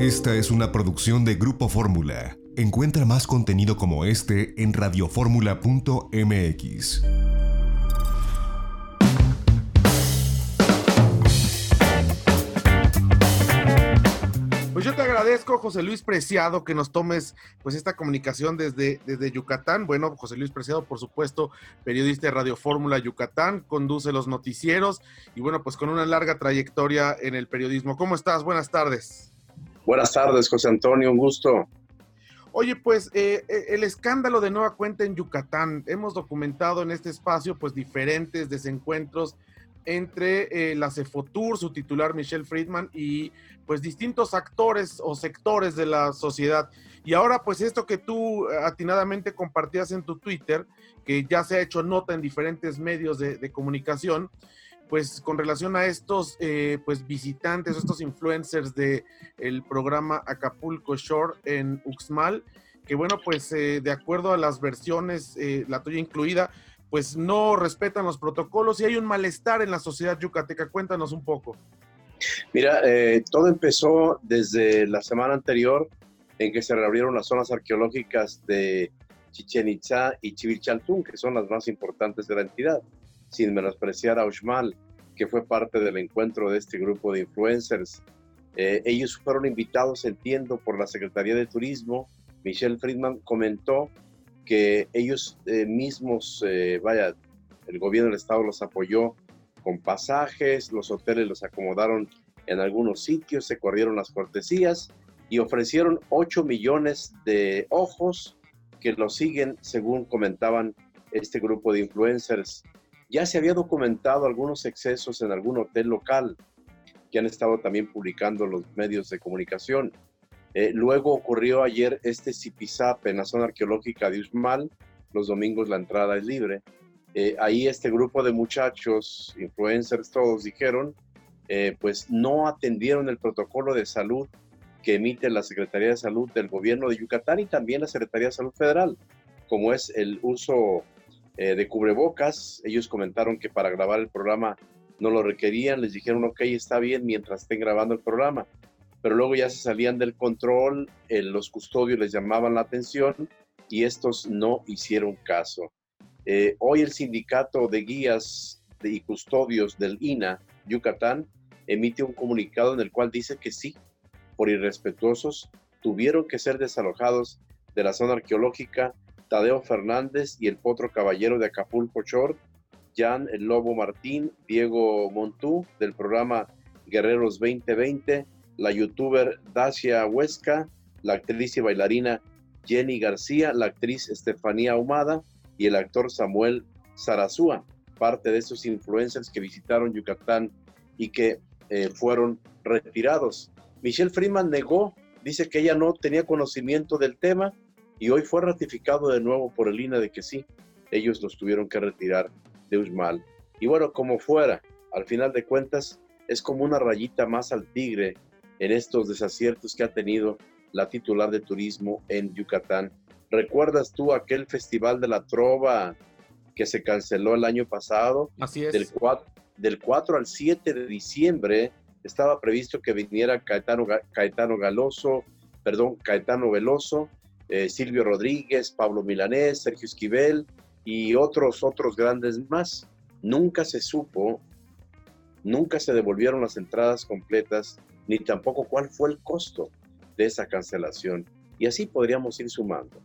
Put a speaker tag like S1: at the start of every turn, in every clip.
S1: Esta es una producción de Grupo Fórmula. Encuentra más contenido como este en radioformula.mx.
S2: Pues yo te agradezco, José Luis Preciado, que nos tomes pues esta comunicación desde, desde Yucatán. Bueno, José Luis Preciado, por supuesto, periodista de Radio Fórmula Yucatán, conduce los noticieros y bueno, pues con una larga trayectoria en el periodismo. ¿Cómo estás? Buenas tardes.
S3: Buenas tardes, José Antonio, un gusto.
S2: Oye, pues eh, eh, el escándalo de nueva cuenta en Yucatán. Hemos documentado en este espacio pues diferentes desencuentros entre eh, la Cefotur, su titular Michelle Friedman, y pues distintos actores o sectores de la sociedad. Y ahora pues esto que tú atinadamente compartías en tu Twitter, que ya se ha hecho nota en diferentes medios de, comunicación, pues con relación a estos eh, pues visitantes, estos influencers del el programa Acapulco Shore en Uxmal, que bueno, pues eh, de acuerdo a las versiones, la tuya incluida, pues no respetan los protocolos y hay un malestar en la sociedad yucateca. Cuéntanos un poco.
S3: Mira, eh, todo empezó desde la semana anterior en que se reabrieron las zonas arqueológicas de Chichen Itza y Chivilchaltún, que son las más importantes de la entidad, sin menospreciar a Uxmal, que fue parte del encuentro de este grupo de influencers. Eh, ellos fueron invitados, entiendo, por la Secretaría de Turismo. Michelle Friedman comentó que ellos eh, mismos, eh, vaya, el gobierno del estado los apoyó con pasajes, los hoteles los acomodaron en algunos sitios, se corrieron las cortesías y ofrecieron 8 millones de ojos que los siguen, según comentaban este grupo de influencers. Ya se había documentado algunos excesos en algún hotel local que han estado también publicando los medios de comunicación. Eh, luego ocurrió ayer este Zipizap en la zona arqueológica de Usmal. Los domingos la entrada es libre. Eh, ahí este grupo de muchachos, influencers todos, dijeron, eh, pues no atendieron el protocolo de salud que emite la Secretaría de Salud del gobierno de Yucatán y también la Secretaría de Salud Federal, como es el uso de cubrebocas. Ellos comentaron que para grabar el programa no lo requerían, les dijeron, ok, está bien mientras estén grabando el programa pero luego ya se salían del control, eh, los custodios les llamaban la atención y estos no hicieron caso. Eh, hoy el sindicato de guías y custodios del INA, Yucatán, emite un comunicado en el cual dice que sí, por irrespetuosos, tuvieron que ser desalojados de la zona arqueológica Tadeo Fernández y el Potro Caballero de Acapulco Short, Jan el Lobo Martín, Diego Montú del programa Guerreros 2020, la youtuber Dacia Huesca, la actriz y bailarina Jenny García, la actriz Estefanía Ahumada y el actor Samuel Sarazúa, parte de esos influencers que visitaron Yucatán y que eh, fueron retirados. Michelle Freeman negó, dice que ella no tenía conocimiento del tema y hoy fue ratificado de nuevo por el INA de que sí, ellos los tuvieron que retirar de Usmal. Y bueno, como fuera, al final de cuentas, es como una rayita más al tigre en estos desaciertos que ha tenido la titular de turismo en Yucatán. ¿Recuerdas tú aquel festival de la trova que se canceló el año pasado?
S2: Así es.
S3: Del 4, del 4 al 7 de diciembre estaba previsto que viniera Caetano, Caetano Galoso, perdón, Caetano Veloso, eh, Silvio Rodríguez, Pablo Milanés, Sergio Esquivel y otros, otros grandes más. Nunca se supo, nunca se devolvieron las entradas completas ni tampoco cuál fue el costo de esa cancelación. Y así podríamos ir sumando.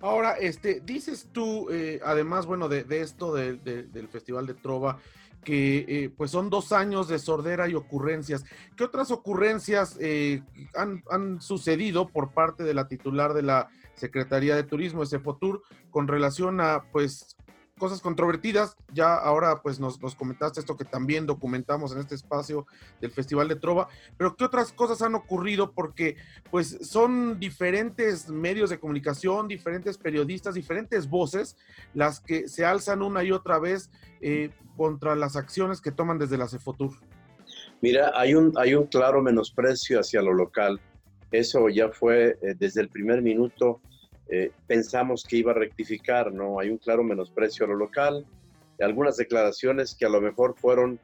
S2: Ahora, este, dices tú, eh, además, bueno, de, esto del Festival de Trova, que eh, pues son dos años de sordera y ocurrencias. ¿Qué otras ocurrencias eh, han, han, sucedido por parte de la titular de la Secretaría de Turismo, Fotur, con relación a pues cosas controvertidas. Ya ahora pues nos, comentaste esto que también documentamos en este espacio del Festival de Trova, pero ¿qué otras cosas han ocurrido? Porque pues son diferentes medios de comunicación, diferentes periodistas, diferentes voces las que se alzan una y otra vez eh, contra las acciones que toman desde la Cefotur.
S3: Mira, hay un, hay un claro menosprecio hacia lo local. Eso ya fue eh, desde el primer minuto eh, pensamos que iba a rectificar, ¿no? Hay un claro menosprecio a lo local, algunas declaraciones que a lo mejor fueron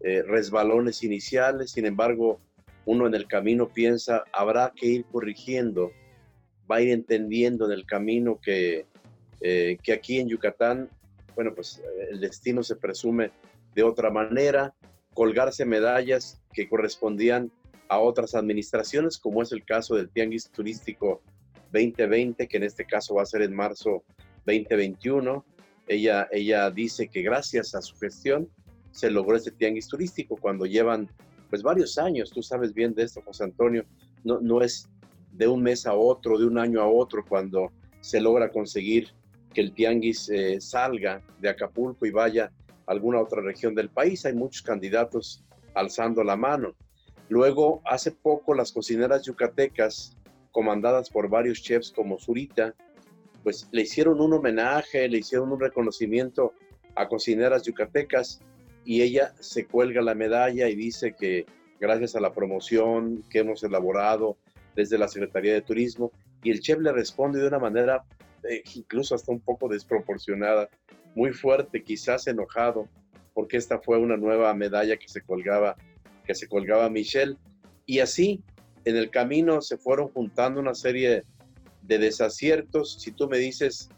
S3: eh, resbalones iniciales, sin embargo, uno en el camino piensa, habrá que ir corrigiendo, va a ir entendiendo en el camino que, eh, que aquí en Yucatán, bueno, pues el destino se presume de otra manera, colgarse medallas que correspondían a otras administraciones, como es el caso del Tianguis Turístico 2020, que en este caso va a ser en marzo 2021. Ella, ella dice que gracias a su gestión se logró este tianguis turístico cuando llevan pues varios años, tú sabes bien de esto, José Antonio, no, no es de un mes a otro, de un año a otro, cuando se logra conseguir que el tianguis eh, salga de Acapulco y vaya a alguna otra región del país. Hay muchos candidatos alzando la mano. Luego, hace poco, las cocineras yucatecas, comandadas por varios chefs como Zurita, pues le hicieron un homenaje, le hicieron un reconocimiento a cocineras yucatecas y ella se cuelga la medalla y dice que gracias a la promoción que hemos elaborado desde la Secretaría de Turismo, y el chef le responde de una manera eh, incluso hasta un poco desproporcionada, muy fuerte, quizás enojado, porque esta fue una nueva medalla que se colgaba, que se colgaba Michelle. Y así, en el camino se fueron juntando una serie de desaciertos. Si tú me dices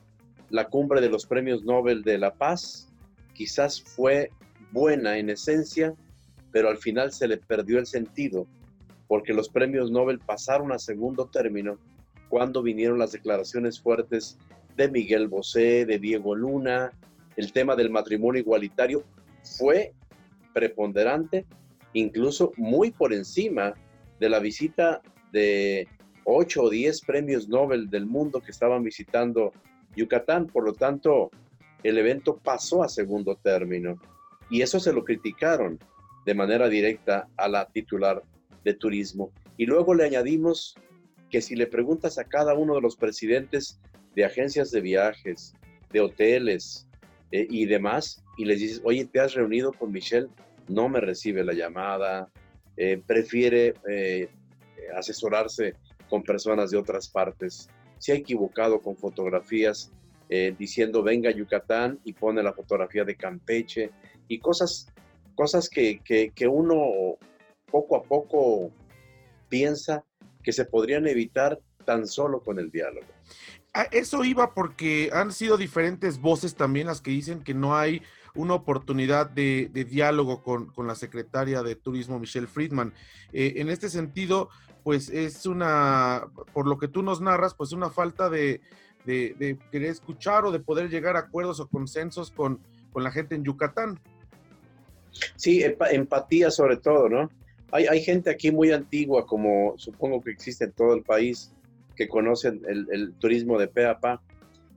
S3: la cumbre de los premios Nobel de la Paz, quizás fue buena en esencia, pero al final se le perdió el sentido, porque los premios Nobel pasaron a segundo término cuando vinieron las declaraciones fuertes de Miguel Bosé, de Diego Luna, el tema del matrimonio igualitario fue preponderante, incluso muy por encima de la visita de 8 o 10 premios Nobel del mundo que estaban visitando Yucatán. Por lo tanto, el evento pasó a segundo término. Y eso se lo criticaron de manera directa a la titular de turismo. Y luego le añadimos que si le preguntas a cada uno de los presidentes de agencias de viajes, de hoteles eh, y demás, y les dices, oye, ¿te has reunido con Michelle? No me recibe la llamada, eh, prefiere eh, asesorarse con personas de otras partes, se ha equivocado con fotografías diciendo venga Yucatán y pone la fotografía de Campeche y cosas, cosas que, que, uno poco a poco piensa que se podrían evitar tan solo con el diálogo.
S2: Ah, eso iba porque han sido diferentes voces también las que dicen que no hay una oportunidad de, diálogo con, la secretaria de Turismo, Michelle Friedman. Eh, en este sentido, pues es una, por lo que tú nos narras, pues una falta de, querer escuchar o de poder llegar a acuerdos o consensos con, la gente en Yucatán.
S3: Sí, empatía sobre todo, ¿no? Hay, gente aquí muy antigua, como supongo que existe en todo el país, que conocen el, turismo de pe.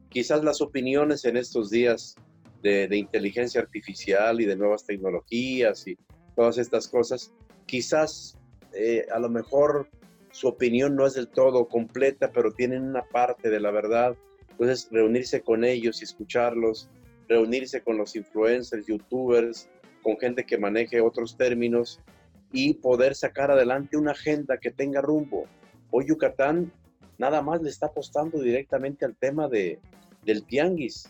S3: Quizás las opiniones en estos días de, inteligencia artificial y de nuevas tecnologías y todas estas cosas, quizás eh, a lo mejor su opinión no es del todo completa, pero tienen una parte de la verdad. Entonces, reunirse con ellos y escucharlos, reunirse con los influencers, youtubers, con gente que maneje otros términos y poder sacar adelante una agenda que tenga rumbo. Hoy Yucatán nada más le está apostando directamente al tema de, del tianguis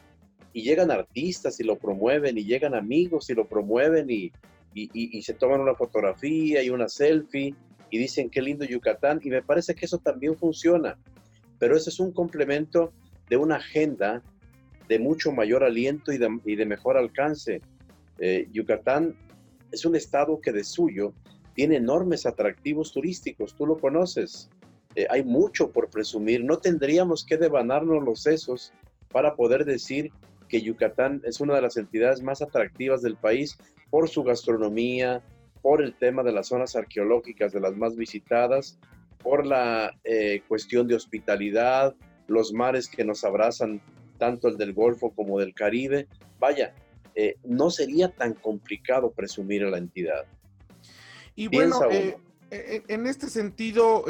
S3: y llegan artistas y lo promueven y llegan amigos y lo promueven y, y, se toman una fotografía y una selfie y dicen qué lindo Yucatán y me parece que eso también funciona, pero ese es un complemento de una agenda de mucho mayor aliento y de, y de mejor alcance. Eh, Yucatán es un estado que de suyo tiene enormes atractivos turísticos, tú lo conoces. Eh, hay mucho por presumir, no tendríamos que devanarnos los sesos para poder decir que Yucatán es una de las entidades más atractivas del país por su gastronomía, por el tema de las zonas arqueológicas de las más visitadas, por la eh, cuestión de hospitalidad, los mares que nos abrazan, tanto el del Golfo como del Caribe. Vaya, eh, no sería tan complicado presumir a la entidad.
S2: Y bueno, eh, eh, en este sentido,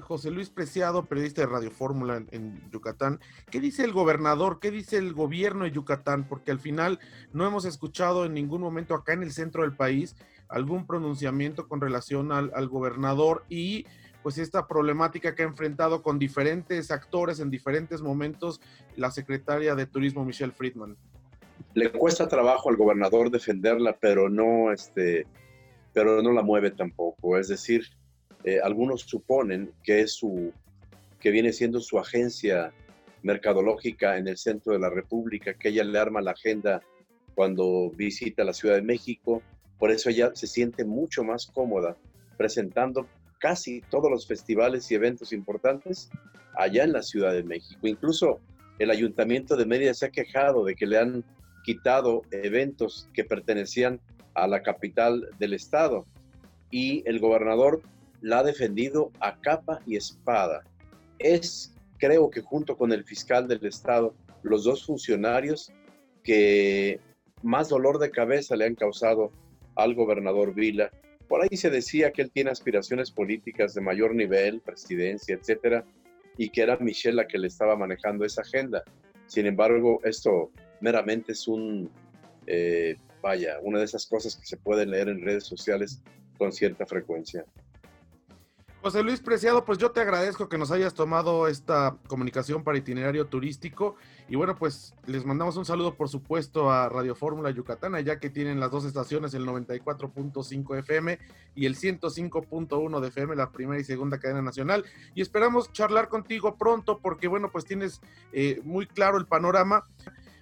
S2: José Luis Preciado, periodista de Radio Fórmula en, Yucatán, ¿qué dice el gobernador? ¿Qué dice el gobierno de Yucatán? Porque al final no hemos escuchado en ningún momento acá en el centro del país algún pronunciamiento con relación al, al gobernador y pues esta problemática que ha enfrentado con diferentes actores en diferentes momentos la secretaria de Turismo Michelle Friedman
S3: le cuesta trabajo al gobernador defenderla, pero no, este, pero no la mueve tampoco. Es decir, eh, algunos suponen que es su, que viene siendo su agencia mercadológica en el centro de la República, que ella le arma la agenda cuando visita la Ciudad de México, por eso ella se siente mucho más cómoda presentando casi todos los festivales y eventos importantes allá en la Ciudad de México. Incluso el ayuntamiento de Mérida se ha quejado de que le han quitado eventos que pertenecían a la capital del estado y el gobernador la ha defendido a capa y espada. Es, creo que junto con el fiscal del estado, los dos funcionarios que más dolor de cabeza le han causado al gobernador Vila. Por ahí se decía que él tiene aspiraciones políticas de mayor nivel, presidencia, etcétera, y que era Michelle la que le estaba manejando esa agenda. Sin embargo, esto meramente es un, eh, vaya, una de esas cosas que se pueden leer en redes sociales con cierta frecuencia.
S2: José Luis Preciado, pues yo te agradezco que nos hayas tomado esta comunicación para itinerario turístico. Y bueno, pues les mandamos un saludo por supuesto a Radio Fórmula Yucatán, ya que tienen las dos estaciones, el 94.5 FM y el 105.1 de FM, la primera y segunda cadena nacional. Y esperamos charlar contigo pronto porque bueno, pues tienes eh, muy claro el panorama,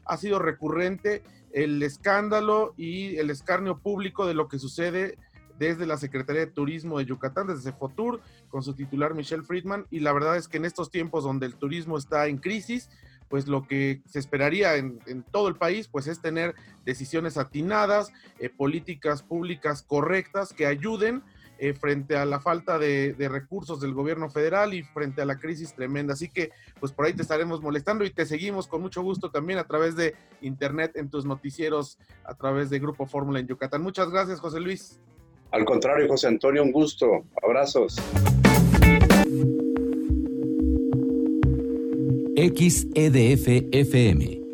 S2: ha sido recurrente el escándalo y el escarnio público de lo que sucede desde la Secretaría de Turismo de Yucatán, desde Cefotur, con su titular Michelle Friedman. Y la verdad es que en estos tiempos donde el turismo está en crisis, pues lo que se esperaría en, todo el país, pues es tener decisiones atinadas, eh, políticas públicas correctas que ayuden eh, frente a la falta de, de, recursos del gobierno federal y frente a la crisis tremenda. Así que, pues por ahí te estaremos molestando y te seguimos con mucho gusto también a través de internet en tus noticieros, a través de Grupo Fórmula en Yucatán. Muchas gracias, José Luis.
S3: Al contrario, José Antonio, un gusto. Abrazos.
S4: XEDF FM